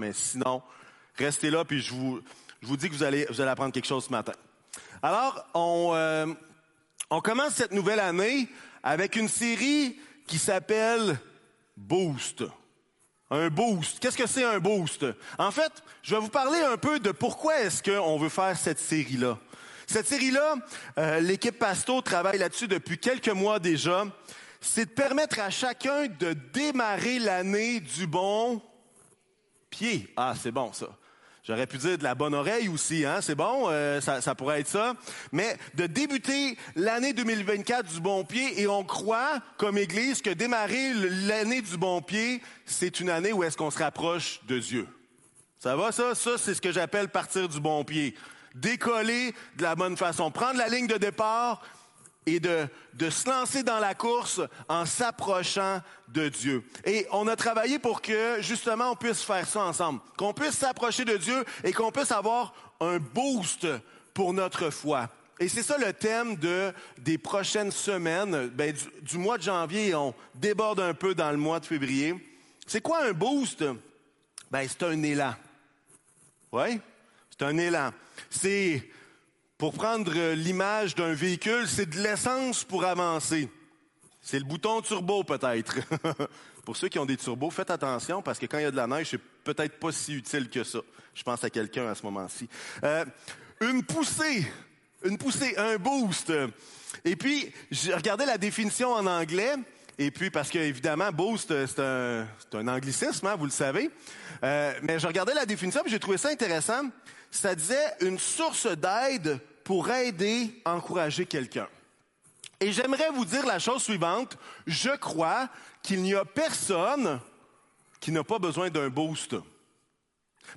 mais sinon, restez là, puis je vous, je vous dis que vous allez, vous allez apprendre quelque chose ce matin. Alors, on, euh, on commence cette nouvelle année avec une série qui s'appelle Boost. Un boost. Qu'est-ce que c'est un boost? En fait, je vais vous parler un peu de pourquoi est-ce qu'on veut faire cette série-là. Cette série-là, euh, l'équipe Pasto travaille là-dessus depuis quelques mois déjà. C'est de permettre à chacun de démarrer l'année du bon pied. Ah, c'est bon ça. J'aurais pu dire de la bonne oreille aussi, hein? C'est bon, euh, ça, ça, pourrait être ça. Mais de débuter l'année 2024 du bon pied, et on croit, comme Église, que démarrer l'année du bon pied, c'est une année où est-ce qu'on se rapproche de Dieu. Ça va, ça? Ça, c'est ce que j'appelle partir du bon pied. Décoller de la bonne façon. Prendre la ligne de départ, et de, se lancer dans la course en s'approchant de Dieu. Et on a travaillé pour que justement on puisse faire ça ensemble, qu'on puisse s'approcher de Dieu et qu'on puisse avoir un boost pour notre foi. Et c'est ça le thème de, des prochaines semaines, ben, du, du, mois de janvier, on déborde un peu dans le mois de février. C'est quoi un boost? Ben, c'est un élan. Oui? C'est un élan. C'est pour prendre euh, l'image d'un véhicule, c'est de l'essence pour avancer. C'est le bouton turbo peut-être. pour ceux qui ont des turbos, faites attention parce que quand il y a de la neige, c'est peut-être pas si utile que ça. Je pense à quelqu'un à ce moment-ci. Euh, une poussée, une poussée, un boost. Et puis, j'ai regardé la définition en anglais. Et puis, parce que évidemment, boost, c'est un, un, anglicisme, hein, vous le savez. Euh, mais je regardais la définition et j'ai trouvé ça intéressant. Ça disait une source d'aide pour aider, encourager quelqu'un. Et j'aimerais vous dire la chose suivante. Je crois qu'il n'y a personne qui n'a pas besoin d'un boost.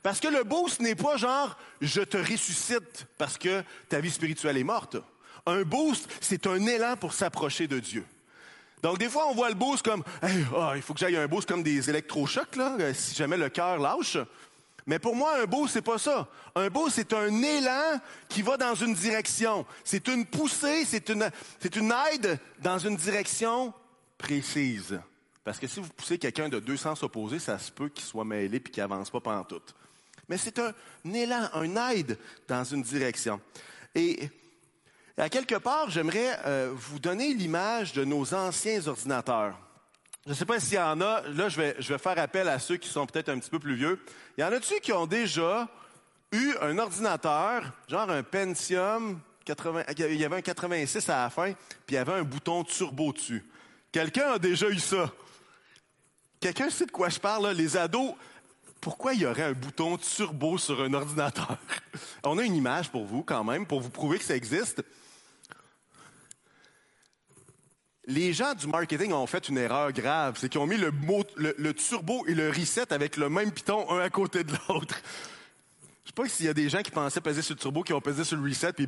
Parce que le boost n'est pas genre je te ressuscite parce que ta vie spirituelle est morte. Un boost, c'est un élan pour s'approcher de Dieu. Donc des fois on voit le boost comme oh, il faut que j'aille un boost comme des électrochocs là, si jamais le cœur lâche. Mais pour moi, un beau, c'est pas ça. Un beau, c'est un élan qui va dans une direction. C'est une poussée, c'est une, c'est une aide dans une direction précise. Parce que si vous poussez quelqu'un de deux sens opposés, ça se peut qu'il soit mêlé puis qu'il avance pas pendant tout. Mais c'est un, élan, un aide dans une direction. Et à quelque part, j'aimerais euh, vous donner l'image de nos anciens ordinateurs. Je ne sais pas s'il y en a. Là, je vais, faire appel à ceux qui sont peut-être un petit peu plus vieux. Il y en a-tu qui ont déjà eu un ordinateur, genre un Pentium, 80, il y avait un 86 à la fin, puis il y avait un bouton turbo dessus. Quelqu'un a déjà eu ça. Quelqu'un sait de quoi je parle, là? Les ados, pourquoi il y aurait un bouton turbo sur un ordinateur? On a une image pour vous quand même, pour vous prouver que ça existe les gens du marketing ont fait une erreur grave. C'est qu'ils ont mis le, turbo et le reset avec le même piton un à côté de l'autre. Je sais pas s'il y a des gens qui pensaient peser sur le turbo, qui ont pesé sur le reset, puis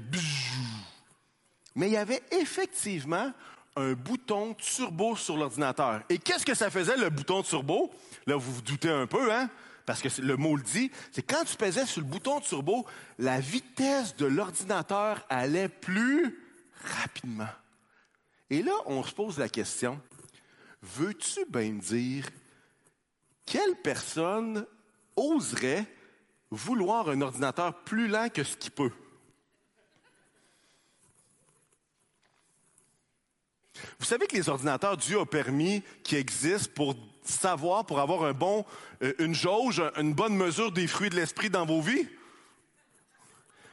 Mais il y avait effectivement un bouton turbo sur l'ordinateur. Et qu'est-ce que ça faisait, le bouton turbo? Là, vous vous doutez un peu, hein? Parce que le mot le dit, c'est quand tu pesais sur le bouton turbo, la vitesse de l'ordinateur allait plus rapidement. Et là, on se pose la question, veux-tu bien me dire quelle personne oserait vouloir un ordinateur plus lent que ce qu'il peut? Vous savez que les ordinateurs, Dieu a permis qui existent pour savoir, pour avoir un bon, euh, une jauge, une bonne mesure des fruits de l'esprit dans vos vies?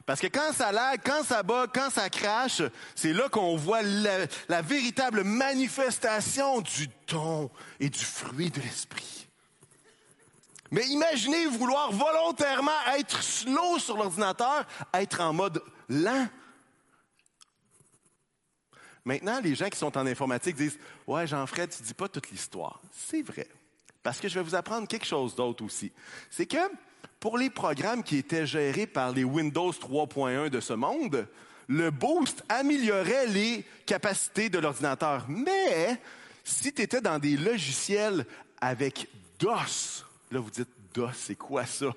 Parce que quand ça lag, quand ça bat, quand ça crache, c'est là qu'on voit la, véritable manifestation du don et du fruit de l'esprit. Mais imaginez vouloir volontairement être slow sur l'ordinateur, être en mode lent. Maintenant, les gens qui sont en informatique disent Ouais, Jean-Fred, tu dis pas toute l'histoire. C'est vrai. Parce que je vais vous apprendre quelque chose d'autre aussi. C'est que pour les programmes qui étaient gérés par les Windows 3.1 de ce monde, le boost améliorait les capacités de l'ordinateur. Mais si tu étais dans des logiciels avec DOS, là vous dites DOS, c'est quoi ça?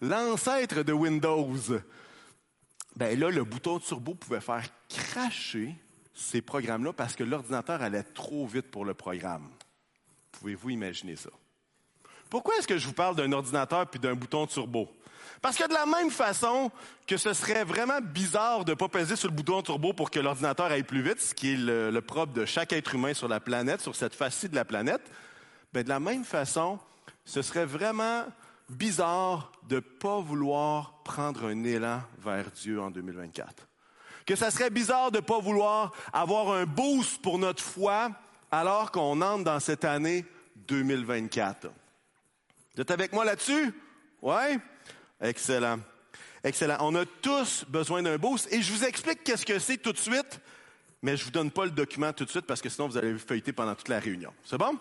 L'ancêtre de Windows. Ben là, le bouton turbo pouvait faire cracher ces programmes-là parce que l'ordinateur allait trop vite pour le programme. Pouvez-vous imaginer ça? Pourquoi est-ce que je vous parle d'un ordinateur puis d'un bouton turbo? Parce que de la même façon que ce serait vraiment bizarre de ne pas peser sur le bouton turbo pour que l'ordinateur aille plus vite, ce qui est le, propre de chaque être humain sur la planète, sur cette face-ci de la planète, ben de la même façon, ce serait vraiment bizarre de ne pas vouloir prendre un élan vers Dieu en 2024. Que ça serait bizarre de ne pas vouloir avoir un boost pour notre foi alors qu'on entre dans cette année 2024. Vous êtes avec moi là-dessus? Oui? Excellent. Excellent. On a tous besoin d'un boost et je vous explique qu'est-ce que c'est tout de suite, mais je vous donne pas le document tout de suite parce que sinon vous allez feuilleter pendant toute la réunion. C'est bon?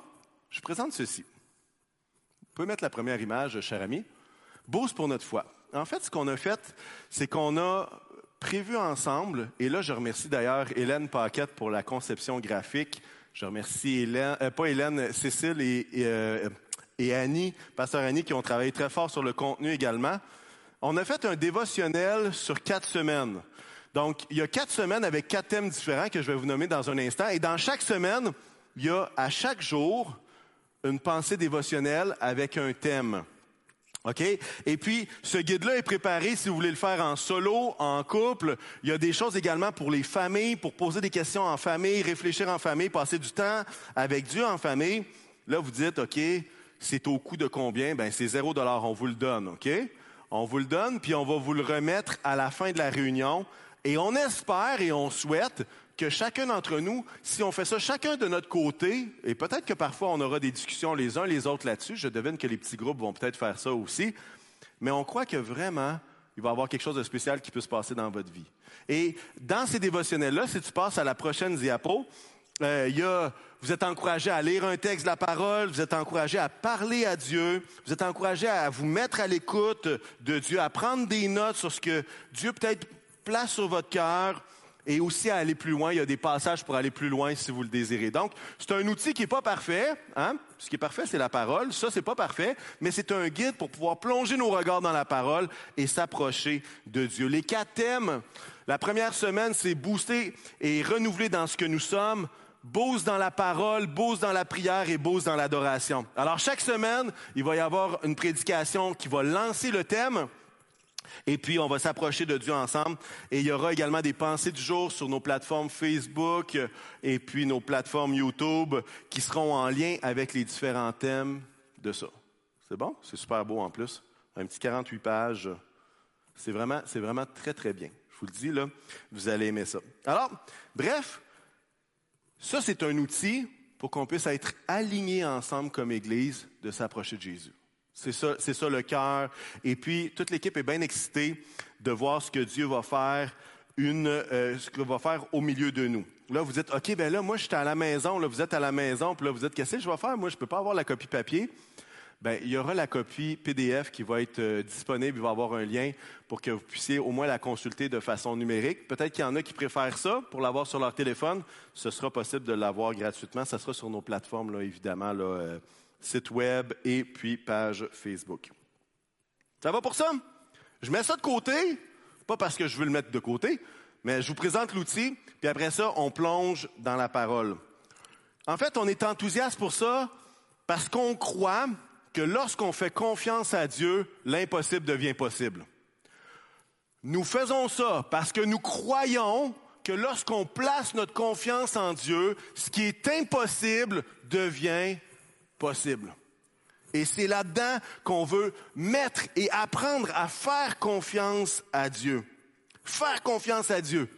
Je présente ceci. Vous pouvez mettre la première image, cher ami. Boost pour notre foi. En fait, ce qu'on a fait, c'est qu'on a prévu ensemble, et là je remercie d'ailleurs Hélène Paquette pour la conception graphique. Je remercie Hélène, euh, pas Hélène, Cécile et, et euh, et Annie, pasteur Annie, qui ont travaillé très fort sur le contenu également. On a fait un dévotionnel sur quatre semaines. Donc, il y a quatre semaines avec quatre thèmes différents que je vais vous nommer dans un instant. Et dans chaque semaine, il y a à chaque jour une pensée dévotionnelle avec un thème. OK? Et puis, ce guide-là est préparé si vous voulez le faire en solo, en couple. Il y a des choses également pour les familles, pour poser des questions en famille, réfléchir en famille, passer du temps avec Dieu en famille. Là, vous dites, OK, c'est au coût de combien? Ben, c'est zéro dollar. On vous le donne, OK? On vous le donne, puis on va vous le remettre à la fin de la réunion. Et on espère et on souhaite que chacun d'entre nous, si on fait ça chacun de notre côté, et peut-être que parfois on aura des discussions les uns les autres là-dessus, je devine que les petits groupes vont peut-être faire ça aussi, mais on croit que vraiment, il va y avoir quelque chose de spécial qui peut se passer dans votre vie. Et dans ces dévotionnels-là, si tu passes à la prochaine diapo, euh, y a vous êtes encouragé à lire un texte de la parole, vous êtes encouragé à parler à Dieu, vous êtes encouragé à vous mettre à l'écoute de Dieu, à prendre des notes sur ce que Dieu peut-être place sur votre cœur et aussi à aller plus loin. Il y a des passages pour aller plus loin si vous le désirez. Donc, c'est un outil qui n'est pas parfait. Hein? Ce qui est parfait, c'est la parole. Ça, c'est pas parfait, mais c'est un guide pour pouvoir plonger nos regards dans la parole et s'approcher de Dieu. Les quatre thèmes. La première semaine, c'est booster et renouveler dans ce que nous sommes boost dans la parole, boost dans la prière et boost dans l'adoration. Alors chaque semaine, il va y avoir une prédication qui va lancer le thème. Et puis, on va s'approcher de Dieu ensemble. Et il y aura également des pensées du jour sur nos plateformes Facebook et puis nos plateformes YouTube qui seront en lien avec les différents thèmes de ça. C'est bon? C'est super beau en plus. Un petit 48 pages. C'est vraiment, c'est vraiment très, très bien. Je vous le dis, là, vous allez aimer ça. Alors, bref, ça, c'est un outil pour qu'on puisse être alignés ensemble comme Église de s'approcher de Jésus. C'est ça, ça le cœur. Et puis, toute l'équipe est bien excitée de voir ce que Dieu va faire, euh, ce qu'il va faire au milieu de nous. Là, vous dites, OK, ben là, moi, je suis à la maison, là, vous êtes à la maison, puis là, vous dites, qu'est-ce que je vais faire? Moi, je ne peux pas avoir la copie papier. Ben, il y aura la copie PDF qui va être euh, disponible. Il va y avoir un lien pour que vous puissiez au moins la consulter de façon numérique. Peut-être qu'il y en a qui préfèrent ça pour l'avoir sur leur téléphone. Ce sera possible de l'avoir gratuitement. Ça sera sur nos plateformes, évidemment, euh, site web et puis page Facebook. Ça va pour ça? Je mets ça de côté, pas parce que je veux le mettre de côté, mais je vous présente l'outil, puis après ça, on plonge dans la parole. En fait, on est enthousiaste pour ça parce qu'on croit que lorsqu'on fait confiance à Dieu, l'impossible devient possible. Nous faisons ça parce que nous croyons que lorsqu'on place notre confiance en Dieu, ce qui est impossible devient possible. Et c'est là-dedans qu'on veut mettre et apprendre à faire confiance à Dieu. Faire confiance à Dieu.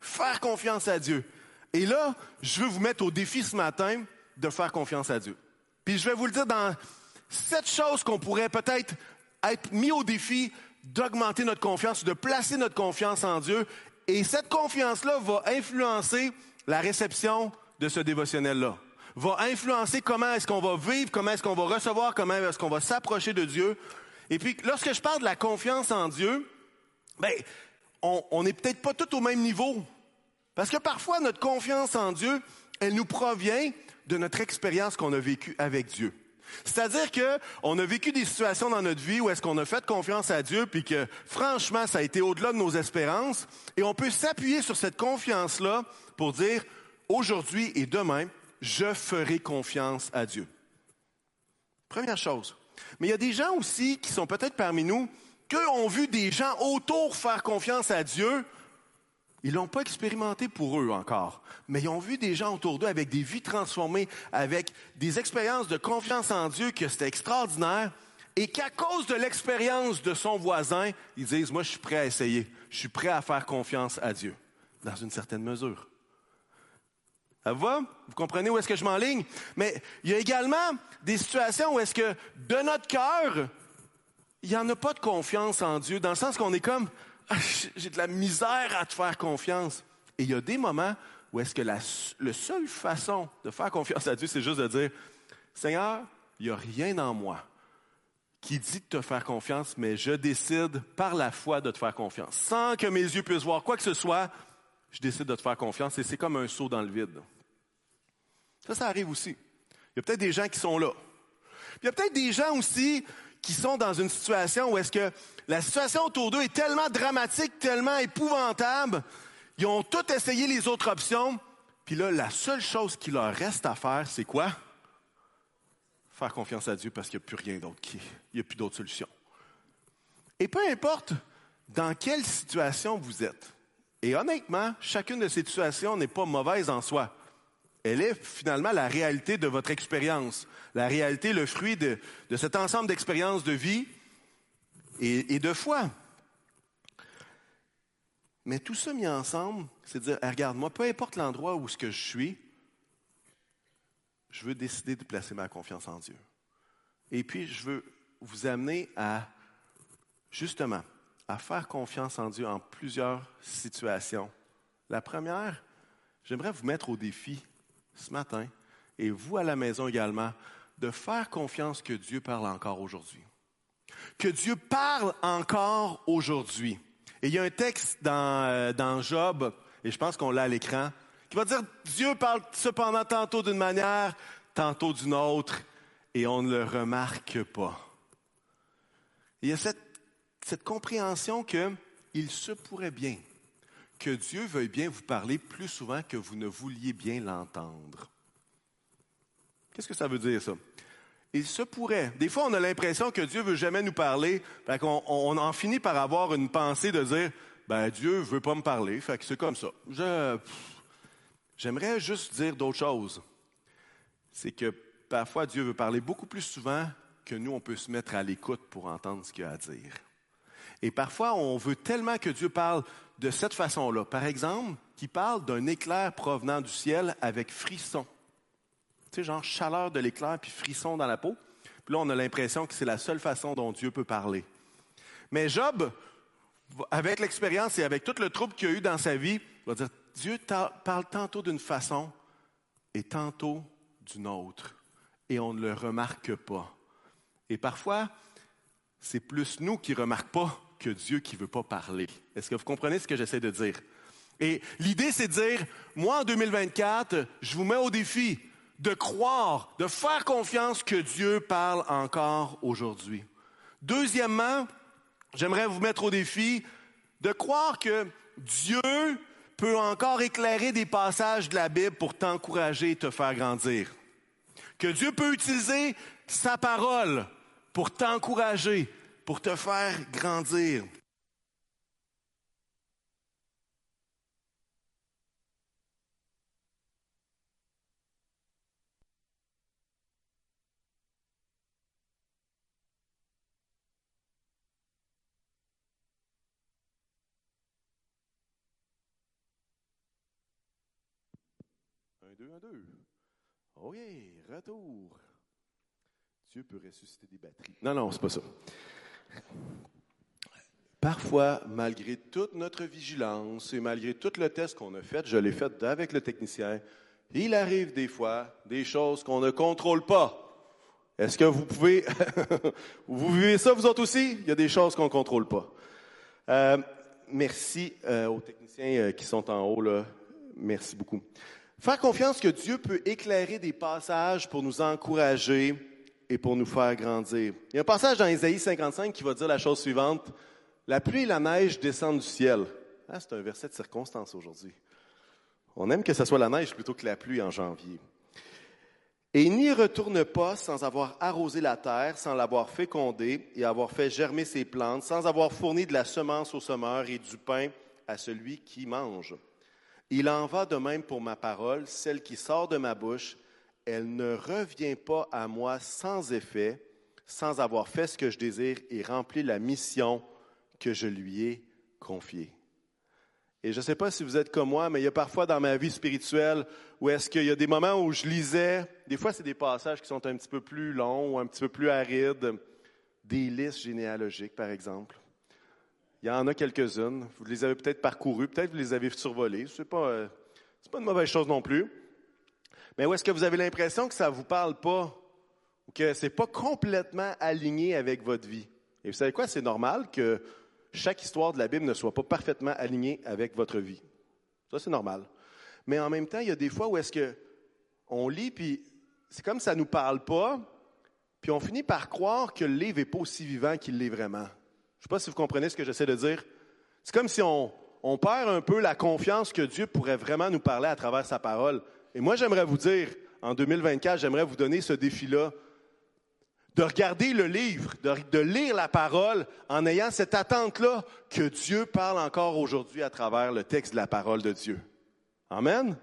Faire confiance à Dieu. Et là, je veux vous mettre au défi ce matin de faire confiance à Dieu. Puis je vais vous le dire dans cette chose qu'on pourrait peut-être être mis au défi d'augmenter notre confiance, de placer notre confiance en Dieu. Et cette confiance-là va influencer la réception de ce dévotionnel-là. Va influencer comment est-ce qu'on va vivre, comment est-ce qu'on va recevoir, comment est-ce qu'on va s'approcher de Dieu. Et puis, lorsque je parle de la confiance en Dieu, ben, on n'est peut-être pas tout au même niveau. Parce que parfois, notre confiance en Dieu, elle nous provient de notre expérience qu'on a vécue avec Dieu. C'est-à-dire que on a vécu des situations dans notre vie où est-ce qu'on a fait confiance à Dieu, puis que franchement, ça a été au-delà de nos espérances, et on peut s'appuyer sur cette confiance-là pour dire aujourd'hui et demain, je ferai confiance à Dieu. Première chose. Mais il y a des gens aussi qui sont peut-être parmi nous, qui ont vu des gens autour faire confiance à Dieu. Ils l'ont pas expérimenté pour eux encore, mais ils ont vu des gens autour d'eux avec des vies transformées, avec des expériences de confiance en Dieu que c'était extraordinaire, et qu'à cause de l'expérience de son voisin, ils disent, moi je suis prêt à essayer, je suis prêt à faire confiance à Dieu, dans une certaine mesure. Ça va? Vous comprenez où est-ce que je m'enligne? Mais il y a également des situations où est-ce que de notre cœur, il n'y en a pas de confiance en Dieu, dans le sens qu'on est comme, j'ai de la misère à te faire confiance. Et il y a des moments où est-ce que la, seule façon de faire confiance à Dieu, c'est juste de dire, Seigneur, il n'y a rien en moi qui dit de te faire confiance, mais je décide par la foi de te faire confiance. Sans que mes yeux puissent voir quoi que ce soit, je décide de te faire confiance et c'est comme un saut dans le vide. Ça, ça arrive aussi. Il y a peut-être des gens qui sont là. il y a peut-être des gens aussi qui sont dans une situation où est-ce que la situation autour d'eux est tellement dramatique, tellement épouvantable, ils ont tout essayé les autres options, puis là, la seule chose qui leur reste à faire, c'est quoi? Faire confiance à Dieu parce qu'il n'y a plus rien d'autre qui, il n'y a plus d'autre solution. Et peu importe dans quelle situation vous êtes, et honnêtement, chacune de ces situations n'est pas mauvaise en soi. Elle est finalement la réalité de votre expérience, la réalité, le fruit de, cet ensemble d'expériences de vie et, de foi. Mais tout ça mis ensemble, c'est dire, regarde, moi, peu importe l'endroit où ce que je suis, je veux décider de placer ma confiance en Dieu. Et puis, je veux vous amener à, justement, à faire confiance en Dieu en plusieurs situations. La première, j'aimerais vous mettre au défi ce matin, et vous à la maison également, de faire confiance que Dieu parle encore aujourd'hui. Que Dieu parle encore aujourd'hui. Et il y a un texte dans, euh, dans Job, et je pense qu'on l'a à l'écran, qui va dire Dieu parle cependant tantôt d'une manière, tantôt d'une autre, et on ne le remarque pas. Il y a cette cette compréhension qu'il se pourrait bien que Dieu veuille bien vous parler plus souvent que vous ne vouliez bien l'entendre. Qu'est-ce que ça veut dire, ça? Il se pourrait. Des fois, on a l'impression que Dieu veut jamais nous parler. Fait qu'on on en finit par avoir une pensée de dire, ben, Dieu veut pas me parler. Fait que c'est comme ça. j'aimerais juste dire d'autres choses. C'est que parfois, Dieu veut parler beaucoup plus souvent que nous, on peut se mettre à l'écoute pour entendre ce qu'il a à dire. Et parfois, on veut tellement que Dieu parle de cette façon-là. Par exemple, qu'il parle d'un éclair provenant du ciel avec frisson. Tu sais, genre chaleur de l'éclair puis frisson dans la peau. Puis là, on a l'impression que c'est la seule façon dont Dieu peut parler. Mais Job, avec l'expérience et avec tout le trouble qu'il a eu dans sa vie, va dire, Dieu parle tantôt d'une façon et tantôt d'une autre. Et on ne le remarque pas. Et parfois, c'est plus nous qui ne remarquons pas que Dieu qui ne veut pas parler. Est-ce que vous comprenez ce que j'essaie de dire? Et l'idée, c'est de dire, moi, en 2024, je vous mets au défi de croire, de faire confiance que Dieu parle encore aujourd'hui. Deuxièmement, j'aimerais vous mettre au défi de croire que Dieu peut encore éclairer des passages de la Bible pour t'encourager et te faire grandir. Que Dieu peut utiliser sa parole pour t'encourager, pour te faire grandir. Un, deux, un, deux. Oui, retour. Dieu peut ressusciter des batteries. Non, non, c'est pas ça. Parfois, malgré toute notre vigilance et malgré tout le test qu'on a fait, je l'ai fait avec le technicien, il arrive des fois des choses qu'on ne contrôle pas. Est-ce que vous pouvez, vous vivez ça vous autres aussi? Il y a des choses qu'on ne contrôle pas. Euh, merci euh, aux techniciens euh, qui sont en haut là. Merci beaucoup. Faire confiance que Dieu peut éclairer des passages pour nous encourager, et pour nous faire grandir. Il y a un passage dans Ésaïe 55 qui va dire la chose suivante. La pluie et la neige descendent du ciel. Ah, c'est un verset de circonstance aujourd'hui. On aime que ce soit la neige plutôt que la pluie en janvier. Et n'y retourne pas sans avoir arrosé la terre, sans l'avoir fécondée et avoir fait germer ses plantes, sans avoir fourni de la semence au semeur et du pain à celui qui mange. Il en va de même pour ma parole, celle qui sort de ma bouche, elle ne revient pas à moi sans effet, sans avoir fait ce que je désire et rempli la mission que je lui ai confiée. Et je ne sais pas si vous êtes comme moi, mais il y a parfois dans ma vie spirituelle où est-ce qu'il y a des moments où je lisais, des fois c'est des passages qui sont un petit peu plus longs ou un petit peu plus arides, des listes généalogiques par exemple. Il y en a quelques-unes. Vous les avez peut-être parcourues, peut-être vous les avez survolées. Ce n'est pas, euh, pas une mauvaise chose non plus. Mais où est-ce que vous avez l'impression que ça ne vous parle pas? Ou que ce n'est pas complètement aligné avec votre vie? Et vous savez quoi? C'est normal que chaque histoire de la Bible ne soit pas parfaitement alignée avec votre vie. Ça, c'est normal. Mais en même temps, il y a des fois où est-ce que on lit, puis c'est comme ça ne nous parle pas, puis on finit par croire que le livre n'est pas aussi vivant qu'il l'est vraiment. Je ne sais pas si vous comprenez ce que j'essaie de dire. C'est comme si on, perd un peu la confiance que Dieu pourrait vraiment nous parler à travers sa parole. Et moi, j'aimerais vous dire, en 2024, j'aimerais vous donner ce défi-là de regarder le livre, de, lire la parole en ayant cette attente-là que Dieu parle encore aujourd'hui à travers le texte de la parole de Dieu. Amen?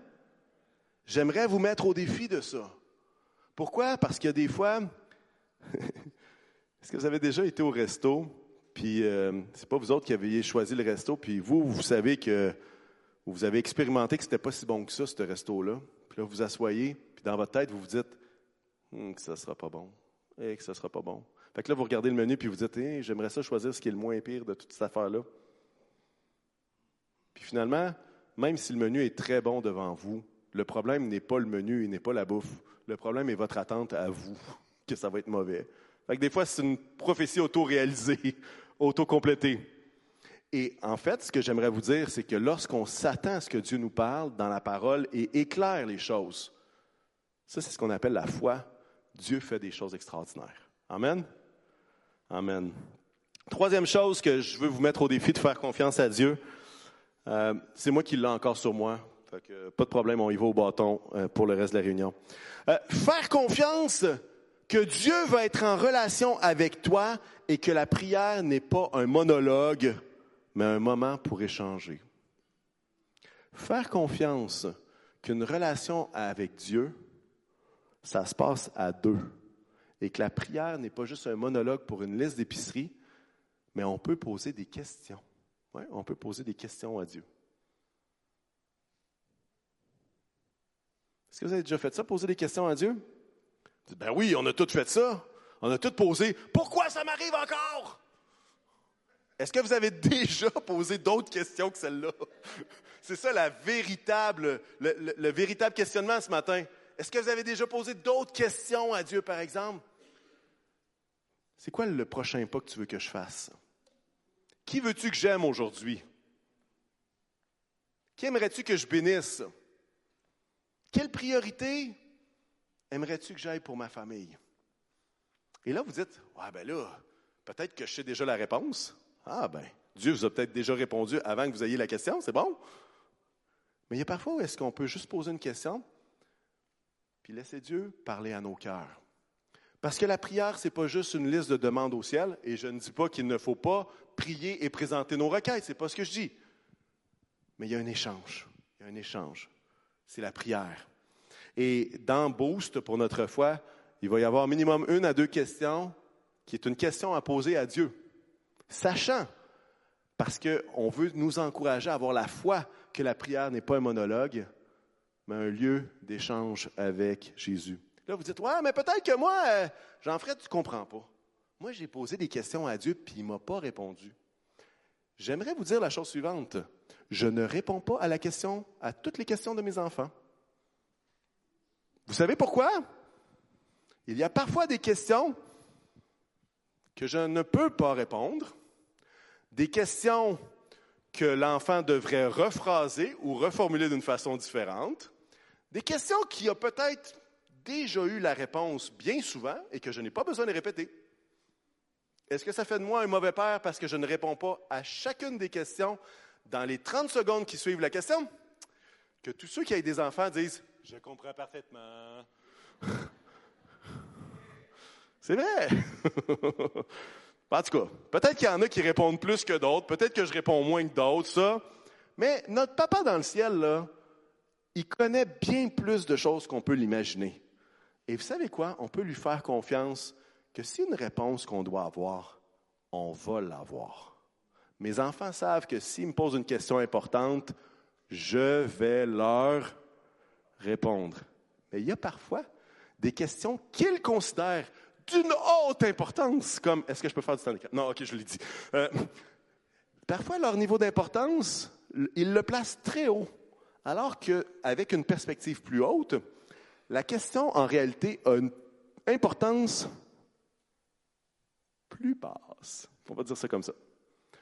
J'aimerais vous mettre au défi de ça. Pourquoi? Parce a des fois, est-ce que vous avez déjà été au resto, puis euh, c'est pas vous autres qui avez choisi le resto, puis vous, vous savez que vous avez expérimenté que c'était pas si bon que ça, ce resto-là. Puis là, vous vous asseyez, puis dans votre tête, vous vous dites hum, que ça sera pas bon et que ce ne sera pas bon. Fait que là, vous regardez le menu puis vous dites, eh, j'aimerais ça choisir ce qui est le moins pire de toute cette affaire-là. Puis finalement, même si le menu est très bon devant vous, le problème n'est pas le menu et n'est pas la bouffe. Le problème est votre attente à vous, que ça va être mauvais. Fait que des fois, c'est une prophétie auto-réalisée, auto-complétée. Et en fait, ce que j'aimerais vous dire, c'est que lorsqu'on s'attend à ce que Dieu nous parle dans la parole et éclaire les choses, ça, c'est ce qu'on appelle la foi Dieu fait des choses extraordinaires. Amen? Amen. Troisième chose que je veux vous mettre au défi de faire confiance à Dieu, euh, c'est moi qui l'ai encore sur moi. pas de problème, on y va au bâton euh, pour le reste de la réunion. Euh, faire confiance que Dieu va être en relation avec toi et que la prière n'est pas un monologue, mais un moment pour échanger. Faire confiance qu'une relation avec Dieu, ça se passe à deux. Et que la prière n'est pas juste un monologue pour une liste d'épicerie, mais on peut poser des questions. On peut poser des questions à Dieu. Est-ce que vous avez déjà fait ça, poser des questions à Dieu? Ben oui, on a tous fait ça. On a tous posé Pourquoi ça m'arrive encore? Est-ce que vous avez déjà posé d'autres questions que celle-là? C'est ça le, véritable questionnement ce matin. Est-ce que vous avez déjà posé d'autres questions à Dieu, par exemple? C'est quoi le prochain pas que tu veux que je fasse? Qui veux-tu que j'aime aujourd'hui? Qui aimerais-tu que je bénisse? Quelle priorité aimerais-tu que j'aille pour ma famille? Et là, vous dites, ouais, ben là, peut-être que je sais déjà la réponse. Ah, ben, Dieu vous a peut-être déjà répondu avant que vous ayez la question, c'est bon? Mais il y a parfois où est-ce qu'on peut juste poser une question, puis laissez Dieu parler à nos cœurs. Parce que la prière, ce n'est pas juste une liste de demandes au ciel, et je ne dis pas qu'il ne faut pas prier et présenter nos requêtes, ce n'est pas ce que je dis. Mais il y a un échange. Il y a un échange. C'est la prière. Et dans Boost, pour notre foi, il va y avoir minimum une à deux questions qui est une question à poser à Dieu. Sachant, parce qu'on veut nous encourager à avoir la foi que la prière n'est pas un monologue, mais un lieu d'échange avec Jésus. Là, vous dites, ouais, mais peut-être que moi, euh, Jean-Fred, tu ne comprends pas. Moi, j'ai posé des questions à Dieu, puis il ne m'a pas répondu. J'aimerais vous dire la chose suivante. Je ne réponds pas à la question, à toutes les questions de mes enfants. Vous savez pourquoi? Il y a parfois des questions que je ne peux pas répondre, des questions que l'enfant devrait rephraser ou reformuler d'une façon différente, des questions qui ont peut-être déjà eu la réponse bien souvent et que je n'ai pas besoin de répéter. Est-ce que ça fait de moi un mauvais père parce que je ne réponds pas à chacune des questions dans les 30 secondes qui suivent la question? Que tous ceux qui ont des enfants disent Je comprends parfaitement. C'est vrai. en tout cas, peut-être qu'il y en a qui répondent plus que d'autres, peut-être que je réponds moins que d'autres, ça. Mais notre papa dans le ciel, là, il connaît bien plus de choses qu'on peut l'imaginer. Et vous savez quoi? On peut lui faire confiance que si une réponse qu'on doit avoir, on va l'avoir. Mes enfants savent que s'ils me posent une question importante, je vais leur répondre. Mais il y a parfois des questions qu'ils considèrent d'une haute importance, comme est-ce que je peux faire du temps Non, ok, je l'ai dit. Euh, parfois, leur niveau d'importance, ils le placent très haut, alors qu'avec une perspective plus haute, la question en réalité a une importance plus basse. On va dire ça comme ça.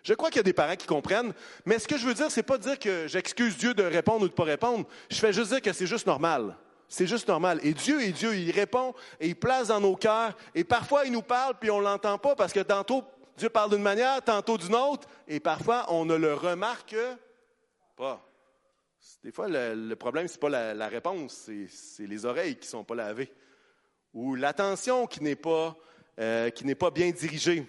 Je crois qu'il y a des parents qui comprennent, mais ce que je veux dire, c'est pas dire que j'excuse Dieu de répondre ou de pas répondre. Je fais juste dire que c'est juste normal. C'est juste normal. Et Dieu est Dieu, il répond et il place dans nos cœurs. Et parfois, il nous parle, puis on ne l'entend pas parce que tantôt, Dieu parle d'une manière, tantôt d'une autre, et parfois, on ne le remarque pas. Des fois, le, problème, ce n'est pas la, réponse, c'est les oreilles qui ne sont pas lavées. Ou l'attention qui n'est pas, euh, qui n'est pas bien dirigée.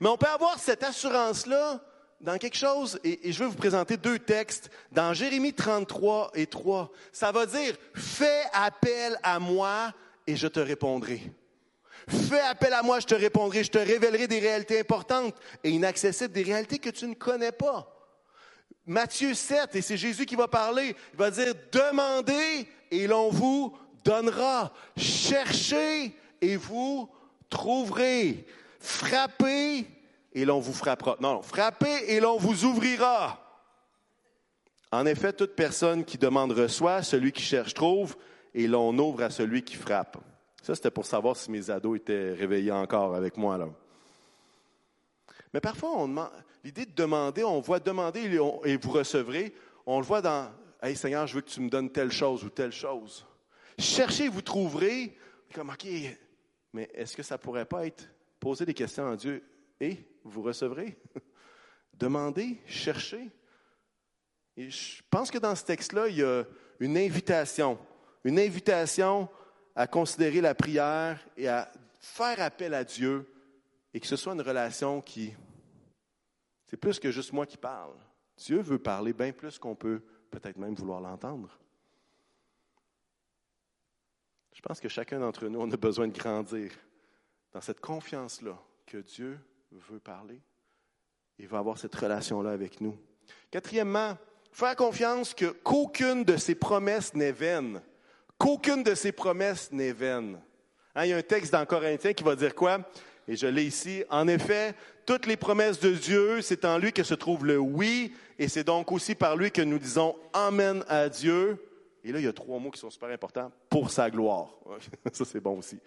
Mais on peut avoir cette assurance-là dans quelque chose, et, je vais vous présenter deux textes, dans Jérémie 33 et 3. Ça va dire, fais appel à moi et je te répondrai. Fais appel à moi, je te répondrai, je te révélerai des réalités importantes et inaccessibles, des réalités que tu ne connais pas. Matthieu 7, et c'est Jésus qui va parler, il va dire, demandez et l'on vous donnera. Cherchez et vous trouverez. Frappez et l'on vous frappera. Non, frappez et l'on vous ouvrira. En effet, toute personne qui demande reçoit, celui qui cherche trouve, et l'on ouvre à celui qui frappe. Ça, c'était pour savoir si mes ados étaient réveillés encore avec moi. Là. Mais parfois, l'idée de demander, on voit demander et, vous recevrez, on le voit dans Hey Seigneur, je veux que tu me donnes telle chose ou telle chose. Cherchez, vous trouverez. Comme, OK, mais est-ce que ça pourrait pas être Posez des questions à Dieu et vous recevrez. Demandez, cherchez. Et je pense que dans ce texte-là, il y a une invitation, une invitation à considérer la prière et à faire appel à Dieu et que ce soit une relation qui, c'est plus que juste moi qui parle. Dieu veut parler bien plus qu'on peut peut-être même vouloir l'entendre. Je pense que chacun d'entre nous, on a besoin de grandir dans cette confiance-là que Dieu veut parler et va avoir cette relation-là avec nous. Quatrièmement, faire confiance que qu'aucune de ses promesses n'est vaine. Qu'aucune de ses promesses n'est vaine. Hein, il y a un texte dans Corinthiens qui va dire quoi? Et je l'ai ici. En effet, toutes les promesses de Dieu, c'est en lui que se trouve le oui, et c'est donc aussi par lui que nous disons Amen à Dieu. Et là, il y a trois mots qui sont super importants. Pour sa gloire. Ça, c'est bon aussi.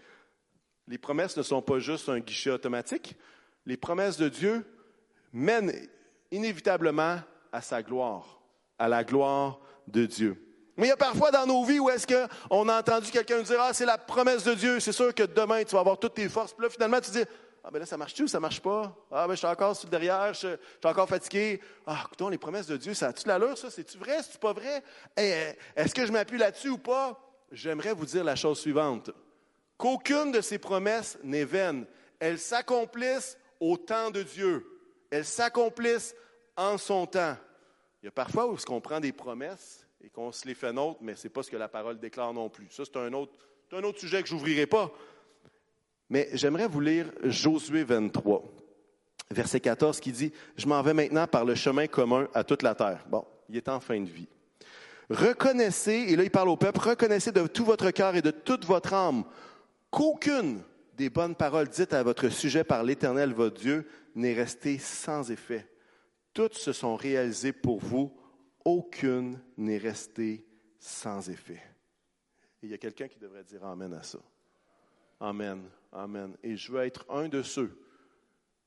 Les promesses ne sont pas juste un guichet automatique. Les promesses de Dieu mènent inévitablement à sa gloire, à la gloire de Dieu. Mais il y a parfois dans nos vies où est-ce qu'on a entendu quelqu'un dire Ah, c'est la promesse de Dieu, c'est sûr que demain tu vas avoir toutes tes forces. Puis là, finalement, tu dis Ah, ben là, ça marche-tu ou ça marche pas? Ah, ben je suis encore sur le derrière, je, suis encore fatigué. Ah, écoutons, les promesses de Dieu, ça a-tu l'allure, ça? C'est-tu vrai? C'est-tu pas vrai? Eh, est-ce que je m'appuie là-dessus ou pas? J'aimerais vous dire la chose suivante qu'aucune de ces promesses n'est vaine. Elles s'accomplissent au temps de Dieu. Elles s'accomplissent en son temps. Il y a parfois où on prend des promesses et qu'on se les fait nôtres, mais ce n'est pas ce que la parole déclare non plus. Ça, c'est un autre, un autre sujet que je n'ouvrirai pas. Mais j'aimerais vous lire Josué 23, verset 14, qui dit, Je m'en vais maintenant par le chemin commun à toute la terre. Bon, il est en fin de vie. Reconnaissez, et là il parle au peuple, reconnaissez de tout votre cœur et de toute votre âme qu'aucune des bonnes paroles dites à votre sujet par l'Éternel, votre Dieu, n'est restée sans effet. Toutes se sont réalisées pour vous, aucune n'est restée sans effet. Et il y a quelqu'un qui devrait dire Amen à ça. Amen, Amen. Et je veux être un de ceux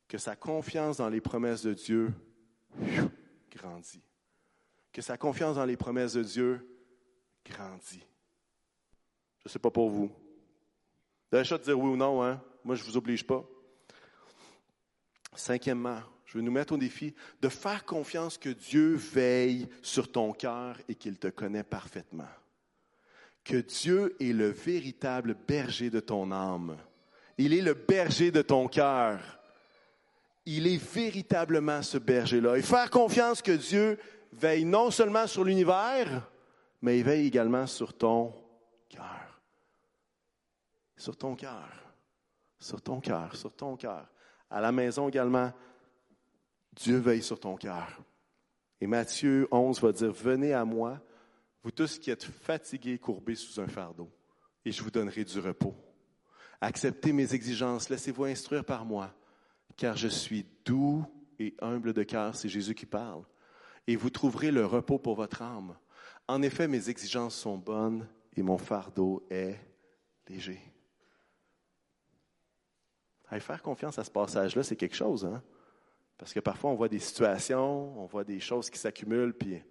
que sa confiance dans les promesses de Dieu grandit. Que sa confiance dans les promesses de Dieu grandit. Je ne sais pas pour vous, vous de dire oui ou non, hein? Moi, je ne vous oblige pas. Cinquièmement, je veux nous mettre au défi de faire confiance que Dieu veille sur ton cœur et qu'il te connaît parfaitement. Que Dieu est le véritable berger de ton âme. Il est le berger de ton cœur. Il est véritablement ce berger-là. Et faire confiance que Dieu veille non seulement sur l'univers, mais il veille également sur ton cœur. Sur ton cœur. Sur ton cœur, sur ton cœur. À la maison également, Dieu veille sur ton cœur. Et Matthieu 11 va dire, venez à moi, vous tous qui êtes fatigués, courbés sous un fardeau, et je vous donnerai du repos. Acceptez mes exigences, laissez-vous instruire par moi, car je suis doux et humble de cœur, c'est Jésus qui parle, et vous trouverez le repos pour votre âme. En effet, mes exigences sont bonnes et mon fardeau est léger. Faire confiance à ce passage-là, c'est quelque chose, hein? Parce que parfois, on voit des situations, on voit des choses qui s'accumulent, puis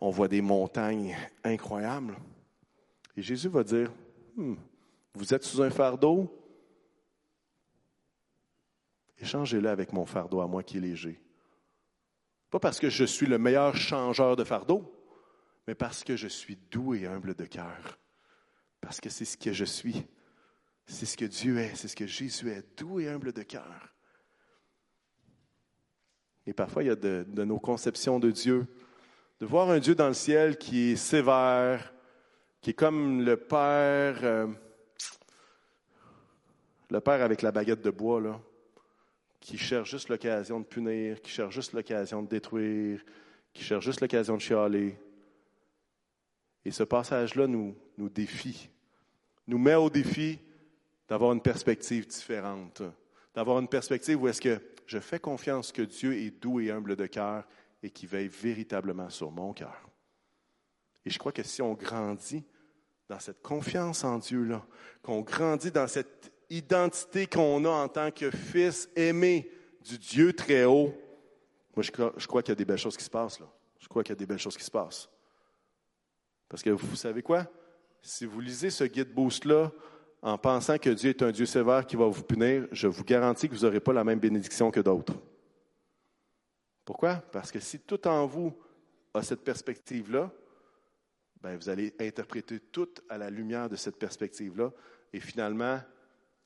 on voit des montagnes incroyables. Et Jésus va dire, hmm, vous êtes sous un fardeau? Échangez-le avec mon fardeau à moi qui est léger. Pas parce que je suis le meilleur changeur de fardeau, mais parce que je suis doux et humble de cœur. Parce que c'est ce que je suis. C'est ce que Dieu est, c'est ce que Jésus est, doux et humble de cœur. Et parfois, il y a de, nos conceptions de Dieu, de voir un Dieu dans le ciel qui est sévère, qui est comme le Père, euh, le Père avec la baguette de bois, là, qui cherche juste l'occasion de punir, qui cherche juste l'occasion de détruire, qui cherche juste l'occasion de chialer. Et ce passage-là nous, nous défie, nous met au défi d'avoir une perspective différente, d'avoir une perspective où est-ce que je fais confiance que Dieu est doux et humble de cœur et qui veille véritablement sur mon cœur. Et je crois que si on grandit dans cette confiance en Dieu-là, qu'on grandit dans cette identité qu'on a en tant que fils aimé du Dieu très haut, moi je crois, qu'il y a des belles choses qui se passent là. Je crois qu'il y a des belles choses qui se passent. Parce que vous savez quoi? Si vous lisez ce guide boost-là en pensant que Dieu est un Dieu sévère qui va vous punir, je vous garantis que vous n'aurez pas la même bénédiction que d'autres. Pourquoi? Parce que si tout en vous a cette perspective-là, ben vous allez interpréter tout à la lumière de cette perspective-là. Et finalement,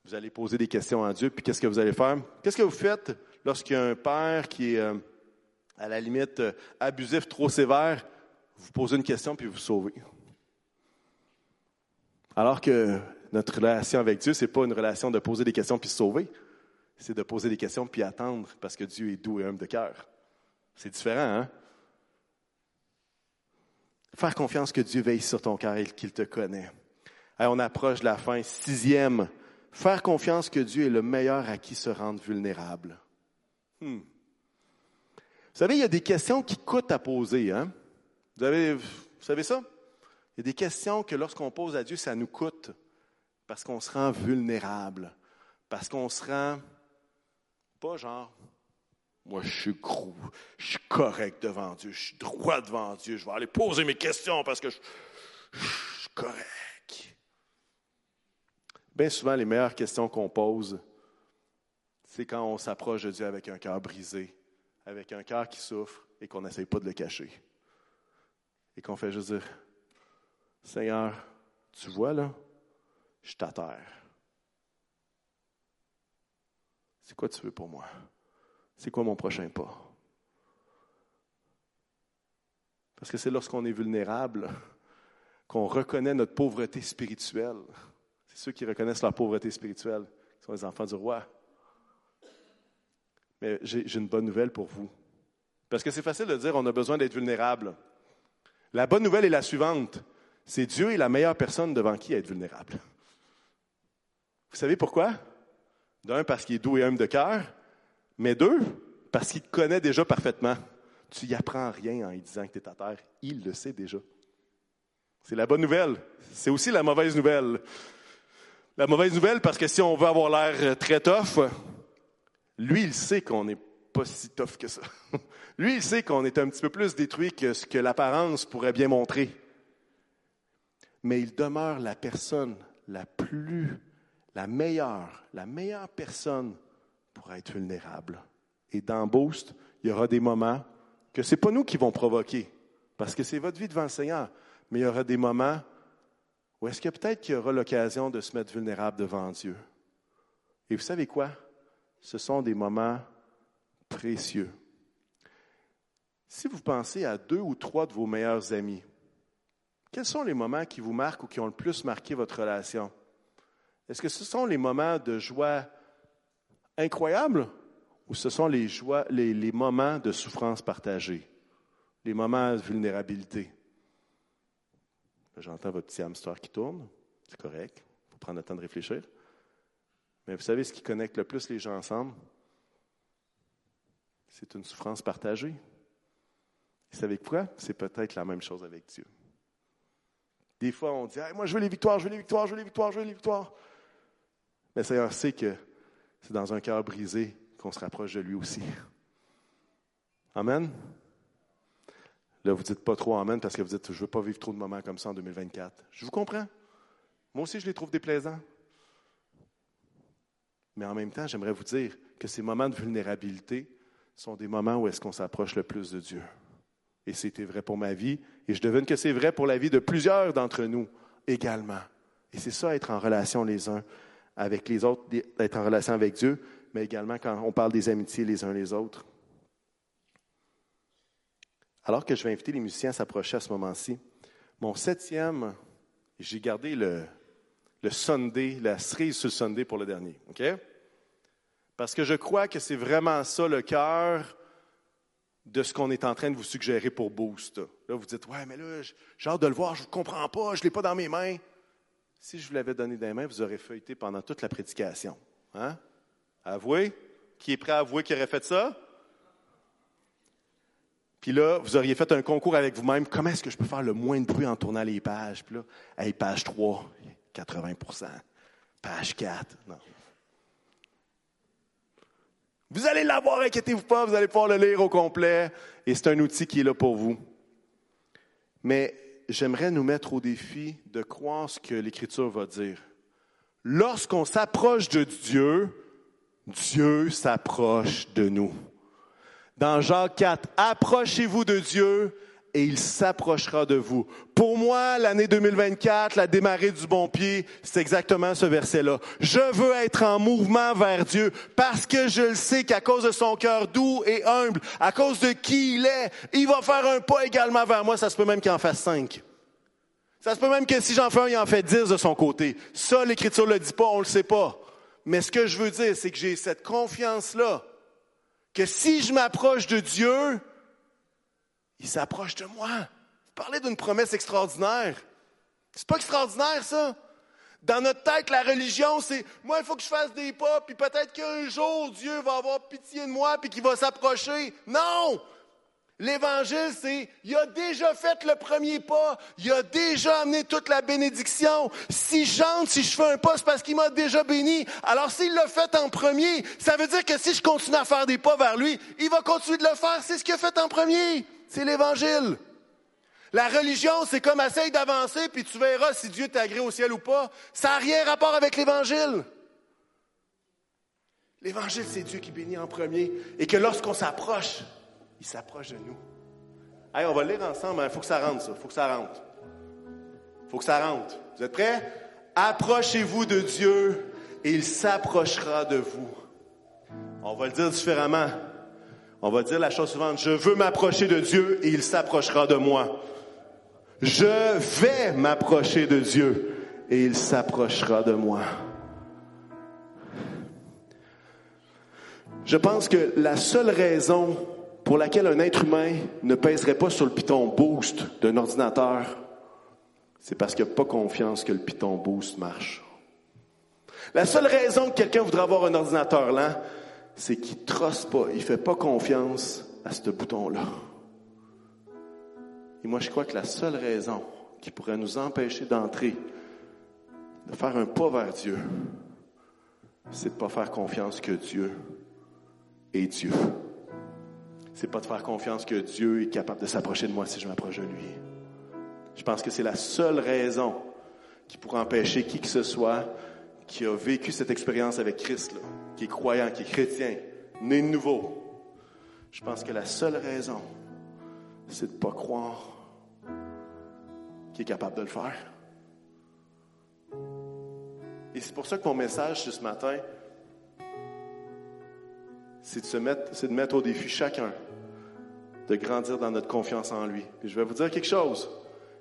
vous allez poser des questions à Dieu. Puis qu'est-ce que vous allez faire? Qu'est-ce que vous faites lorsqu'il y a un père qui est, euh, à la limite, euh, abusif, trop sévère? Vous posez une question, puis vous sauvez. Alors que notre relation avec Dieu, ce n'est pas une relation de poser des questions puis se sauver. C'est de poser des questions puis attendre parce que Dieu est doux et homme de cœur. C'est différent, hein? Faire confiance que Dieu veille sur ton cœur et qu'il te connaît. on approche de la fin. Sixième, faire confiance que Dieu est le meilleur à qui se rendre vulnérable. Hmm. Vous savez, il y a des questions qui coûtent à poser. Hein? Vous, avez, vous savez ça? Il y a des questions que lorsqu'on pose à Dieu, ça nous coûte parce qu'on se rend vulnérable, parce qu'on se rend pas genre, moi je suis gros, je suis correct devant Dieu, je suis droit devant Dieu, je vais aller poser mes questions parce que je, je suis correct. Bien souvent, les meilleures questions qu'on pose, c'est quand on s'approche de Dieu avec un cœur brisé, avec un cœur qui souffre et qu'on n'essaye pas de le cacher. Et qu'on fait juste dire, Seigneur, tu vois là, je suis à terre. C'est quoi tu veux pour moi? C'est quoi mon prochain pas? Parce que c'est lorsqu'on est vulnérable qu'on reconnaît notre pauvreté spirituelle. C'est ceux qui reconnaissent leur pauvreté spirituelle qui sont les enfants du roi. Mais j'ai une bonne nouvelle pour vous. Parce que c'est facile de dire on a besoin d'être vulnérable. La bonne nouvelle est la suivante. C'est Dieu est la meilleure personne devant qui être vulnérable. Vous savez pourquoi? D'un, parce qu'il est doux et homme de cœur, mais deux, parce qu'il te connaît déjà parfaitement. Tu n'y apprends rien en lui disant que tu es à terre. Il le sait déjà. C'est la bonne nouvelle. C'est aussi la mauvaise nouvelle. La mauvaise nouvelle, parce que si on veut avoir l'air très tough, lui, il sait qu'on n'est pas si tough que ça. Lui, il sait qu'on est un petit peu plus détruit que ce que l'apparence pourrait bien montrer. Mais il demeure la personne la plus la meilleure, la meilleure personne pour être vulnérable. Et dans Boost, il y aura des moments que ce n'est pas nous qui vont provoquer, parce que c'est votre vie devant le Seigneur, mais il y aura des moments où est-ce que peut-être qu'il y aura l'occasion de se mettre vulnérable devant Dieu. Et vous savez quoi? Ce sont des moments précieux. Si vous pensez à deux ou trois de vos meilleurs amis, quels sont les moments qui vous marquent ou qui ont le plus marqué votre relation? Est-ce que ce sont les moments de joie incroyables ou ce sont les, moments de souffrance partagée, les moments de vulnérabilité? J'entends votre petit hamster qui tourne, c'est correct, il faut prendre le temps de réfléchir. Mais vous savez ce qui connecte le plus les gens ensemble? C'est une souffrance partagée. Vous savez quoi? C'est peut-être la même chose avec Dieu. Des fois, on dit Moi, je veux les victoires, je veux les victoires, je veux les victoires, je veux les victoires. Mais le Seigneur sait que c'est dans un cœur brisé qu'on se rapproche de lui aussi. Amen. Là, vous ne dites pas trop Amen parce que vous dites Je ne veux pas vivre trop de moments comme ça en 2024. Je vous comprends. Moi aussi, je les trouve déplaisants. Mais en même temps, j'aimerais vous dire que ces moments de vulnérabilité sont des moments où est-ce qu'on s'approche le plus de Dieu. Et c'était vrai pour ma vie, et je devine que c'est vrai pour la vie de plusieurs d'entre nous également. Et c'est ça, être en relation les uns avec les autres, être en relation avec Dieu, mais également quand on parle des amitiés les uns les autres. Alors que je vais inviter les musiciens à s'approcher à ce moment-ci, mon septième, j'ai gardé le, le Sunday, la cerise sur le Sunday pour le dernier. OK? Parce que je crois que c'est vraiment ça le cœur de ce qu'on est en train de vous suggérer pour Boost. Là, vous dites, ouais, mais là, j'ai hâte de le voir, je ne comprends pas, je ne l'ai pas dans mes mains. Si je vous l'avais donné les mains, vous aurez feuilleté pendant toute la prédication. Hein? Avouez? Qui est prêt à avouer qu'il aurait fait ça? Puis là, vous auriez fait un concours avec vous-même. Comment est-ce que je peux faire le moins de bruit en tournant les pages? Puis là, page 3, 80% Page 4, non. Vous allez l'avoir, inquiétez-vous pas, vous allez pouvoir le lire au complet. Et c'est un outil qui est là pour vous. Mais j'aimerais nous mettre au défi de croire ce que l'Écriture va dire. Lorsqu'on s'approche de Dieu, Dieu s'approche de nous. Dans Jean 4, approchez-vous de Dieu et il s'approchera de vous. Pour moi, l'année 2024, la démarrée du bon pied, c'est exactement ce verset-là. Je veux être en mouvement vers Dieu parce que je le sais qu'à cause de son cœur doux et humble, à cause de qui il est, il va faire un pas également vers moi. Ça se peut même qu'il en fasse cinq. Ça se peut même que si j'en fais un, il en fait dix de son côté. Ça, l'Écriture le dit pas, on le sait pas. Mais ce que je veux dire, c'est que j'ai cette confiance-là que si je m'approche de Dieu, il s'approche de moi. Vous parlez d'une promesse extraordinaire. C'est pas extraordinaire, ça? Dans notre tête, la religion, c'est moi, il faut que je fasse des pas, puis peut-être qu'un jour, Dieu va avoir pitié de moi, puis qu'il va s'approcher. Non! L'évangile, c'est, il a déjà fait le premier pas, il a déjà amené toute la bénédiction. Si j'entre, si je fais un pas, c'est parce qu'il m'a déjà béni. Alors s'il l'a fait en premier, ça veut dire que si je continue à faire des pas vers lui, il va continuer de le faire. C'est ce qu'il a fait en premier. C'est l'Évangile. La religion, c'est comme essaye d'avancer, puis tu verras si Dieu t'agrée au ciel ou pas. Ça n'a rien rapport avec l'Évangile. L'Évangile, c'est Dieu qui bénit en premier. Et que lorsqu'on s'approche, il s'approche de nous. Allez, on va lire ensemble. Il hein. faut que ça rentre, ça. Il faut que ça rentre. Il faut que ça rentre. Vous êtes prêts? Approchez-vous de Dieu et il s'approchera de vous. On va le dire différemment. On va dire la chose suivante. Je veux m'approcher de Dieu et il s'approchera de moi. Je vais m'approcher de Dieu et il s'approchera de moi. Je pense que la seule raison pour laquelle un être humain ne pèserait pas sur le piton boost d'un ordinateur, c'est parce qu'il n'a pas confiance que le piton boost marche. La seule raison que quelqu'un voudrait avoir un ordinateur là, c'est qu'il ne trosse pas, il ne fait pas confiance à ce bouton-là. Et moi, je crois que la seule raison qui pourrait nous empêcher d'entrer, de faire un pas vers Dieu, c'est de ne pas faire confiance que Dieu est Dieu. C'est pas de faire confiance que Dieu est capable de s'approcher de moi si je m'approche de lui. Je pense que c'est la seule raison qui pourrait empêcher qui que ce soit qui a vécu cette expérience avec Christ, qui est croyant, qui est chrétien, né de nouveau. Je pense que la seule raison, c'est de ne pas croire qu'il est capable de le faire. Et c'est pour ça que mon message ce matin, c'est de, se mettre, c'est de mettre au défi chacun de grandir dans notre confiance en lui. Puis je vais vous dire quelque chose.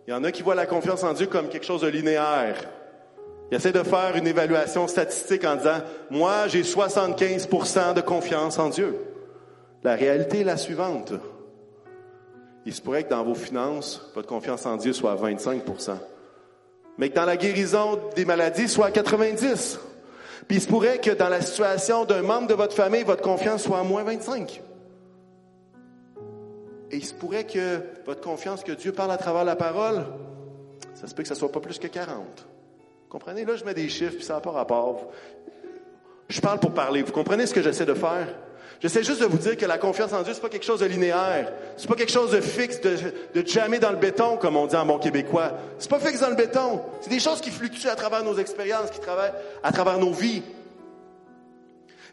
Il y en a qui voient la confiance en Dieu comme quelque chose de linéaire. Ils essaient de faire une évaluation statistique en disant, moi, j'ai 75% de confiance en Dieu. La réalité est la suivante. Il se pourrait que dans vos finances, votre confiance en Dieu soit à 25% mais que dans la guérison des maladies soit à 90% Puis il se pourrait que dans la situation d'un membre de votre famille, votre confiance soit à moins 25 Et il se pourrait que votre confiance que Dieu parle à travers la parole, ça se peut que ça soit pas plus que 40. Comprenez? Là, je mets des chiffres, puis ça n'a pas rapport. Je parle pour parler. Vous comprenez ce que j'essaie de faire? J'essaie juste de vous dire que la confiance en Dieu, c'est pas quelque chose de linéaire. C'est pas quelque chose de fixe, de, de jammer dans le béton, comme on dit en bon québécois. C'est pas fixe dans le béton. C'est des choses qui fluctuent à travers nos expériences, qui travaillent à travers nos vies.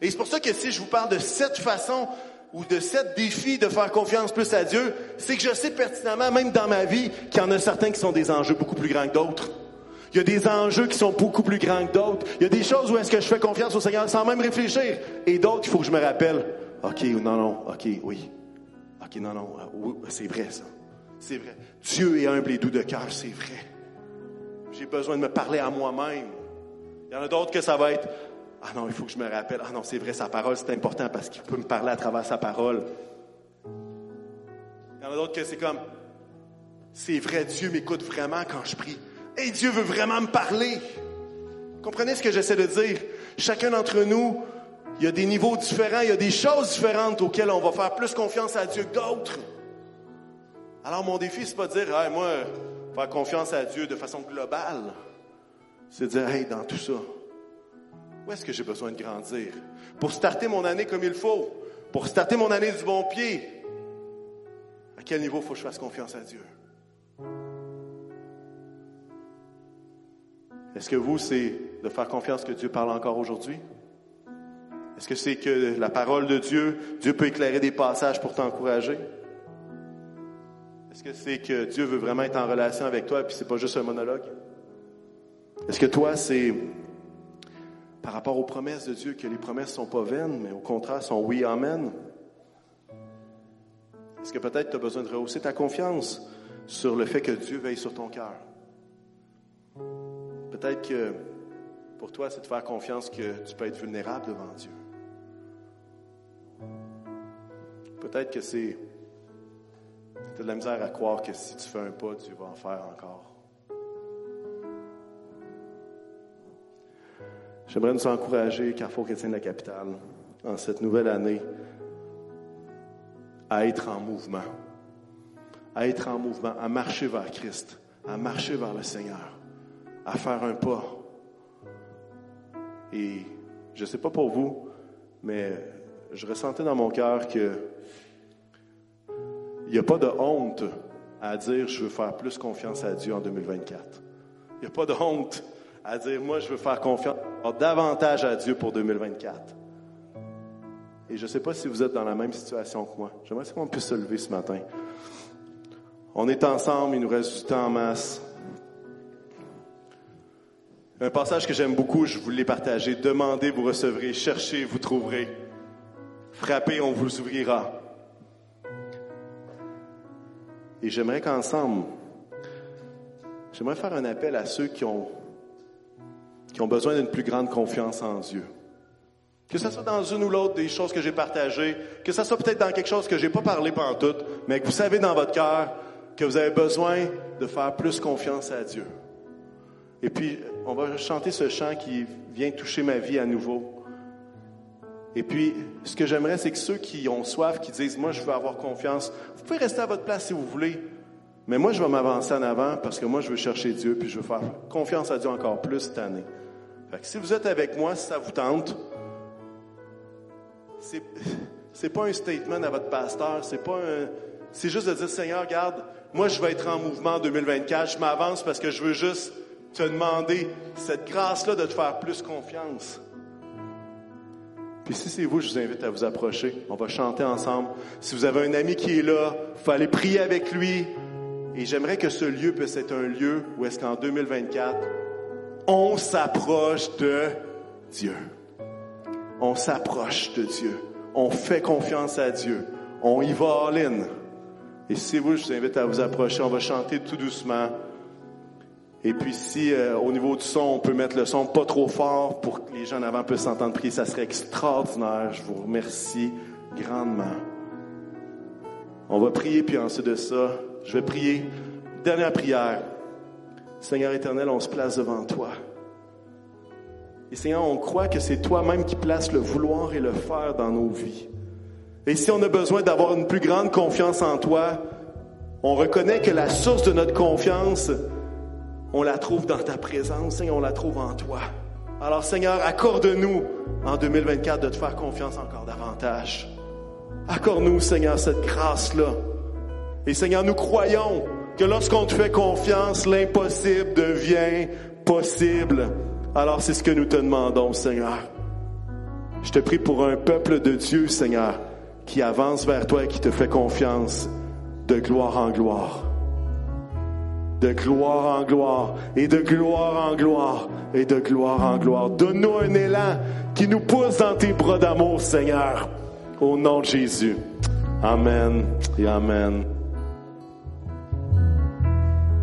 Et c'est pour ça que si je vous parle de cette façon ou de sept défis de faire confiance plus à Dieu, c'est que je sais pertinemment, même dans ma vie, qu'il y en a certains qui sont des enjeux beaucoup plus grands que d'autres. Il y a des enjeux qui sont beaucoup plus grands que d'autres. Il y a des choses où est-ce que je fais confiance au Seigneur sans même réfléchir. Et d'autres, il faut que je me rappelle. OK, non, non, OK, oui. OK, non, non, oui, c'est vrai ça. C'est vrai. Dieu est humble et doux de cœur, c'est vrai. J'ai besoin de me parler à moi-même. Il y en a d'autres que ça va être, ah non, il faut que je me rappelle. Ah non, c'est vrai, sa parole, c'est important parce qu'il peut me parler à travers sa parole. Il y en a d'autres que c'est comme, c'est vrai, Dieu m'écoute vraiment quand je prie. Et Dieu veut vraiment me parler. Comprenez ce que j'essaie de dire? Chacun d'entre nous, il y a des niveaux différents, il y a des choses différentes auxquelles on va faire plus confiance à Dieu que d'autres. Alors mon défi, c'est pas de dire, hey, moi, faire confiance à Dieu de façon globale. C'est de dire, hey, dans tout ça, où est-ce que j'ai besoin de grandir? Pour starter mon année comme il faut, pour starter mon année du bon pied, à quel niveau faut que je fasse confiance à Dieu? Est-ce que vous, c'est de faire confiance que Dieu parle encore aujourd'hui? Est-ce que c'est que la parole de Dieu, Dieu peut éclairer des passages pour t'encourager? Est-ce que c'est que Dieu veut vraiment être en relation avec toi et puis c'est pas juste un monologue? Est-ce que toi, c'est par rapport aux promesses de Dieu que les promesses sont pas vaines, mais au contraire sont oui, amen? Est-ce que peut-être tu as besoin de rehausser ta confiance sur le fait que Dieu veille sur ton cœur? Peut-être que pour toi, c'est de faire confiance que tu peux être vulnérable devant Dieu. Peut-être que c'est. De la misère à croire que si tu fais un pas, tu vas en faire encore. J'aimerais nous encourager, Carrefour Chrétien de la Capitale, en cette nouvelle année, à être en mouvement. À être en mouvement, à marcher vers Christ, à marcher vers le Seigneur à faire un pas. Et je ne sais pas pour vous, mais je ressentais dans mon cœur que il n'y a pas de honte à dire je veux faire plus confiance à Dieu en 2024. Il n'y a pas de honte à dire moi je veux faire confiance davantage à Dieu pour 2024. Et je ne sais pas si vous êtes dans la même situation que moi. J'aimerais qu'on puisse se lever ce matin. On est ensemble, il nous reste du temps en masse. Un passage que j'aime beaucoup, je vous l'ai partagé. Demandez, vous recevrez. Cherchez, vous trouverez. Frappez, on vous ouvrira. Et j'aimerais qu'ensemble, j'aimerais faire un appel à ceux qui ont, besoin d'une plus grande confiance en Dieu. Que ce soit dans une ou l'autre des choses que j'ai partagées, que ce soit peut-être dans quelque chose que j'ai pas parlé pendant tout, mais que vous savez dans votre cœur que vous avez besoin de faire plus confiance à Dieu. Et puis, on va chanter ce chant qui vient toucher ma vie à nouveau. Et puis, ce que j'aimerais, c'est que ceux qui ont soif, qui disent, moi, je veux avoir confiance, vous pouvez rester à votre place si vous voulez. Mais moi, je vais m'avancer en avant parce que moi, je veux chercher Dieu, puis je veux faire confiance à Dieu encore plus cette année. Fait que si vous êtes avec moi, si ça vous tente, c'est, c'est pas un statement à votre pasteur, c'est pas un, c'est juste de dire, Seigneur, regarde, moi, je vais être en mouvement en 2024, je m'avance parce que je veux juste te demander cette grâce-là de te faire plus confiance. Puis si c'est vous, je vous invite à vous approcher. On va chanter ensemble. Si vous avez un ami qui est là, il faut aller prier avec lui. Et j'aimerais que ce lieu puisse être un lieu où est-ce qu'en 2024, on s'approche de Dieu. On s'approche de Dieu. on fait confiance à Dieu. On y va all-in. Et si vous, je vous invite à vous approcher. On va chanter tout doucement. Et puis si euh, au niveau du son, on peut mettre le son pas trop fort pour que les gens en avant puissent s'entendre prier, ça serait extraordinaire. Je vous remercie grandement. On va prier, puis ensuite de ça, je vais prier. Dernière prière. Seigneur éternel, on se place devant toi. Et Seigneur, on croit que c'est toi-même qui places le vouloir et le faire dans nos vies. Et si on a besoin d'avoir une plus grande confiance en toi, on reconnaît que la source de notre confiance, on la trouve dans ta présence, Seigneur, on la trouve en toi. Alors Seigneur, accorde-nous en 2024 de te faire confiance encore davantage. Accorde-nous, Seigneur, cette grâce-là. Et Seigneur, nous croyons que lorsqu'on te fait confiance, l'impossible devient possible. Alors c'est ce que nous te demandons, Seigneur. Je te prie pour un peuple de Dieu, Seigneur, qui avance vers toi et qui te fait confiance de gloire en gloire de gloire en gloire et de gloire en gloire et de gloire en gloire. Donne-nous un élan qui nous pousse dans tes bras d'amour, Seigneur. Au nom de Jésus. Amen et Amen.